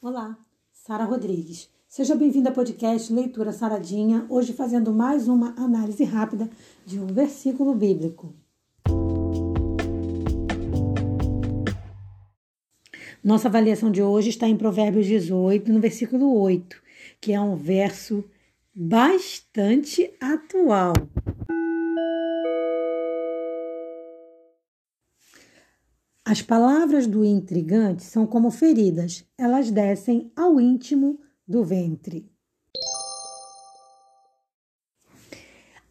Olá, Sara Rodrigues. Seja bem-vinda ao podcast Leitura Saradinha, hoje fazendo mais uma análise rápida de um versículo bíblico. Nossa avaliação de hoje está em Provérbios 18, no versículo 8, que é um verso bastante atual. As palavras do intrigante são como feridas, elas descem ao íntimo do ventre.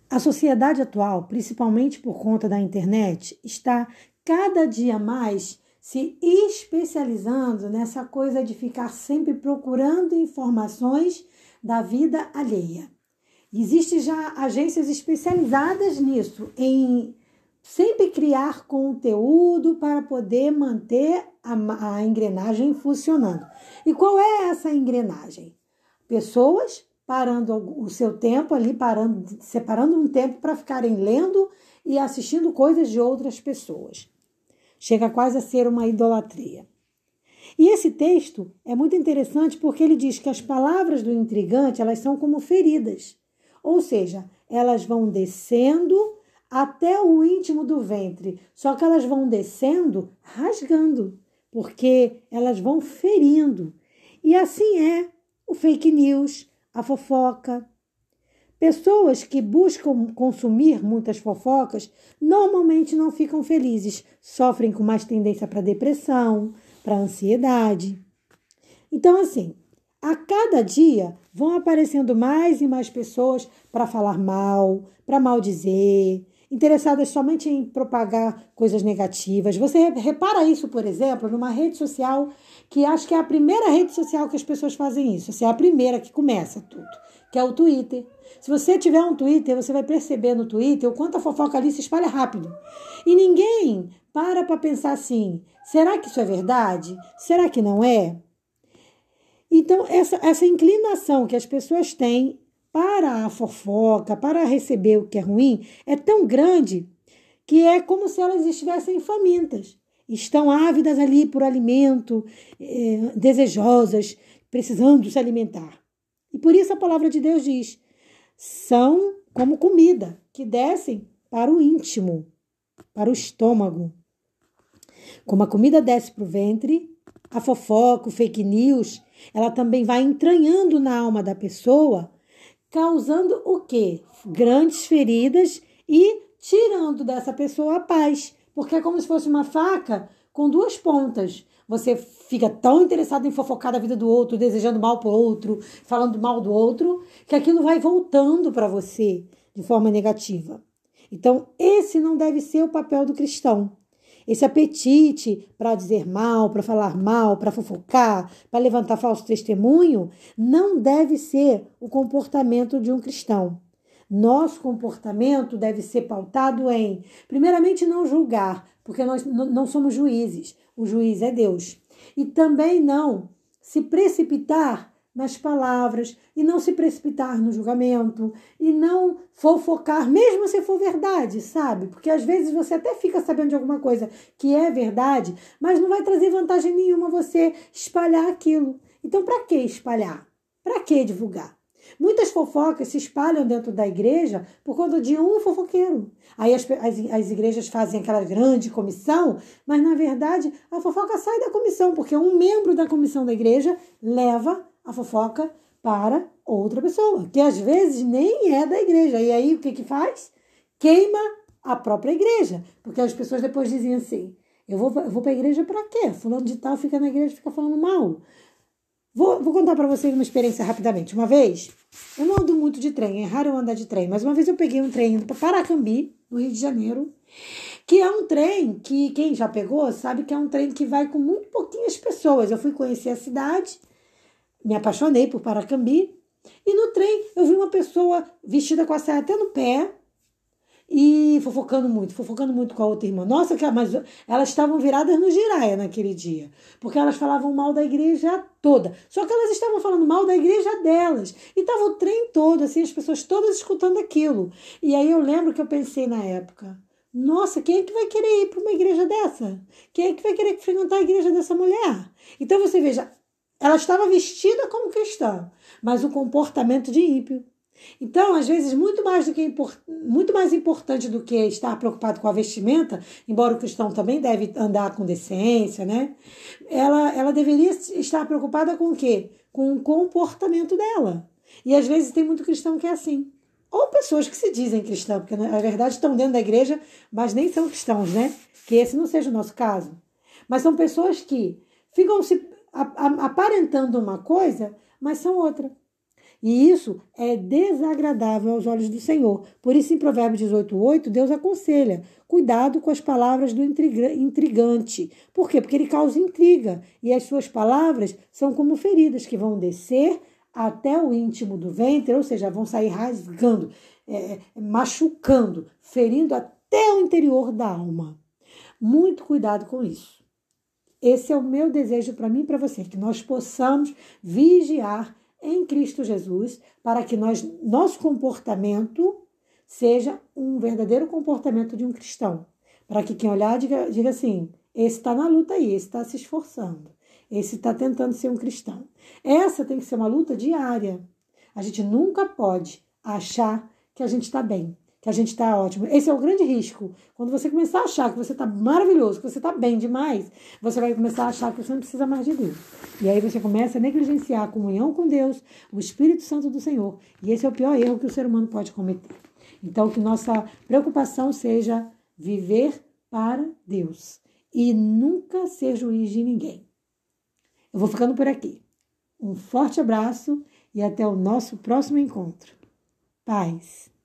A sociedade atual, principalmente por conta da internet, está cada dia mais se especializando nessa coisa de ficar sempre procurando informações da vida alheia. Existem já agências especializadas nisso, em sempre criar conteúdo para poder manter a, a engrenagem funcionando. E qual é essa engrenagem? Pessoas parando o seu tempo ali, parando, separando um tempo para ficarem lendo e assistindo coisas de outras pessoas. Chega quase a ser uma idolatria. E esse texto é muito interessante porque ele diz que as palavras do intrigante, elas são como feridas. Ou seja, elas vão descendo até o íntimo do ventre. Só que elas vão descendo rasgando, porque elas vão ferindo. E assim é o fake news, a fofoca. Pessoas que buscam consumir muitas fofocas normalmente não ficam felizes, sofrem com mais tendência para depressão, para ansiedade. Então, assim, a cada dia vão aparecendo mais e mais pessoas para falar mal, para maldizer, interessadas somente em propagar coisas negativas. Você repara isso, por exemplo, numa rede social que acho que é a primeira rede social que as pessoas fazem isso. Assim, é a primeira que começa tudo, que é o Twitter. Se você tiver um Twitter, você vai perceber no Twitter o quanto a fofoca ali se espalha rápido. E ninguém para para pensar assim: será que isso é verdade? Será que não é? Então, essa, essa inclinação que as pessoas têm para a fofoca, para receber o que é ruim, é tão grande que é como se elas estivessem famintas. Estão ávidas ali por alimento, eh, desejosas, precisando se alimentar. E por isso a palavra de Deus diz: são como comida que descem para o íntimo, para o estômago. Como a comida desce para o ventre, a fofoca, o fake news, ela também vai entranhando na alma da pessoa causando o quê? Grandes feridas e tirando dessa pessoa a paz, porque é como se fosse uma faca com duas pontas. Você fica tão interessado em fofocar da vida do outro, desejando mal para o outro, falando mal do outro, que aquilo vai voltando para você de forma negativa. Então, esse não deve ser o papel do cristão. Esse apetite para dizer mal, para falar mal, para fofocar, para levantar falso testemunho, não deve ser o comportamento de um cristão. Nosso comportamento deve ser pautado em, primeiramente, não julgar, porque nós não somos juízes, o juiz é Deus. E também não se precipitar nas palavras e não se precipitar no julgamento e não fofocar, mesmo se for verdade, sabe? Porque às vezes você até fica sabendo de alguma coisa que é verdade, mas não vai trazer vantagem nenhuma você espalhar aquilo. Então, para que espalhar? Para que divulgar? Muitas fofocas se espalham dentro da igreja por conta de um fofoqueiro. Aí as, as, as, igrejas fazem aquela grande comissão, mas na verdade a fofoca sai da comissão, porque um membro da comissão da igreja leva a fofoca para outra pessoa, que às vezes nem é da igreja. E aí o que que faz? Queima a própria igreja, porque as pessoas depois dizem assim: eu vou, eu vou para a igreja para quê? Fulano de tal fica na igreja fica falando mal. Vou, vou contar para vocês uma experiência rapidamente. Uma vez, eu não ando muito de trem, é raro eu andar de trem, mas uma vez eu peguei um trem indo para Paracambi, no Rio de Janeiro, que é um trem que quem já pegou sabe que é um trem que vai com muito pouquinhas pessoas. Eu fui conhecer a cidade me apaixonei por Paracambi. E no trem eu vi uma pessoa vestida com a saia até no pé e fofocando muito, fofocando muito com a outra irmã. Nossa, que, mas elas estavam viradas no giraia naquele dia, porque elas falavam mal da igreja toda. Só que elas estavam falando mal da igreja delas. E tava o trem todo, assim, as pessoas todas escutando aquilo. E aí eu lembro que eu pensei na época, nossa, quem é que vai querer ir para uma igreja dessa? Quem é que vai querer frequentar a igreja dessa mulher? Então você veja, Ela estava vestida como cristã, mas o comportamento de ímpio. Então, às vezes, muito mais do que muito mais importante do que estar preocupado com a vestimenta, embora o cristão também deve andar com decência, né? Ela, ela deveria estar preocupada com o quê? Com o comportamento dela. E às vezes tem muito cristão que é assim. Ou pessoas que se dizem cristãos, porque na verdade estão dentro da igreja, mas nem são cristãos, né? Que esse não seja o nosso caso. Mas são pessoas que ficam se aparentando uma coisa, mas são outra. E isso é desagradável aos olhos do Senhor. Por isso, em Provérbios 18,8, Deus aconselha: cuidado com as palavras do intrigante. Por quê? Porque ele causa intriga. E as suas palavras são como feridas que vão descer até o íntimo do ventre, ou seja, vão sair rasgando, é, machucando, ferindo até o interior da alma. Muito cuidado com isso. Esse é o meu desejo para mim e para você, que nós possamos vigiar em Cristo Jesus, para que nós, nosso comportamento seja um verdadeiro comportamento de um cristão. Para que quem olhar diga, diga assim: esse está na luta aí, esse está se esforçando, esse está tentando ser um cristão. Essa tem que ser uma luta diária. A gente nunca pode achar que a gente está bem que a gente está ótimo. Esse é o grande risco. Quando você começar a achar que você está maravilhoso, que você está bem demais, você vai começar a achar que você não precisa mais de Deus. E aí você começa a negligenciar a comunhão com Deus, o Espírito Santo do Senhor. E esse é o pior erro que o ser humano pode cometer. Então, que nossa preocupação seja viver para Deus e nunca ser juiz de ninguém. Eu vou ficando por aqui. Um forte abraço e até o nosso próximo encontro. Paz.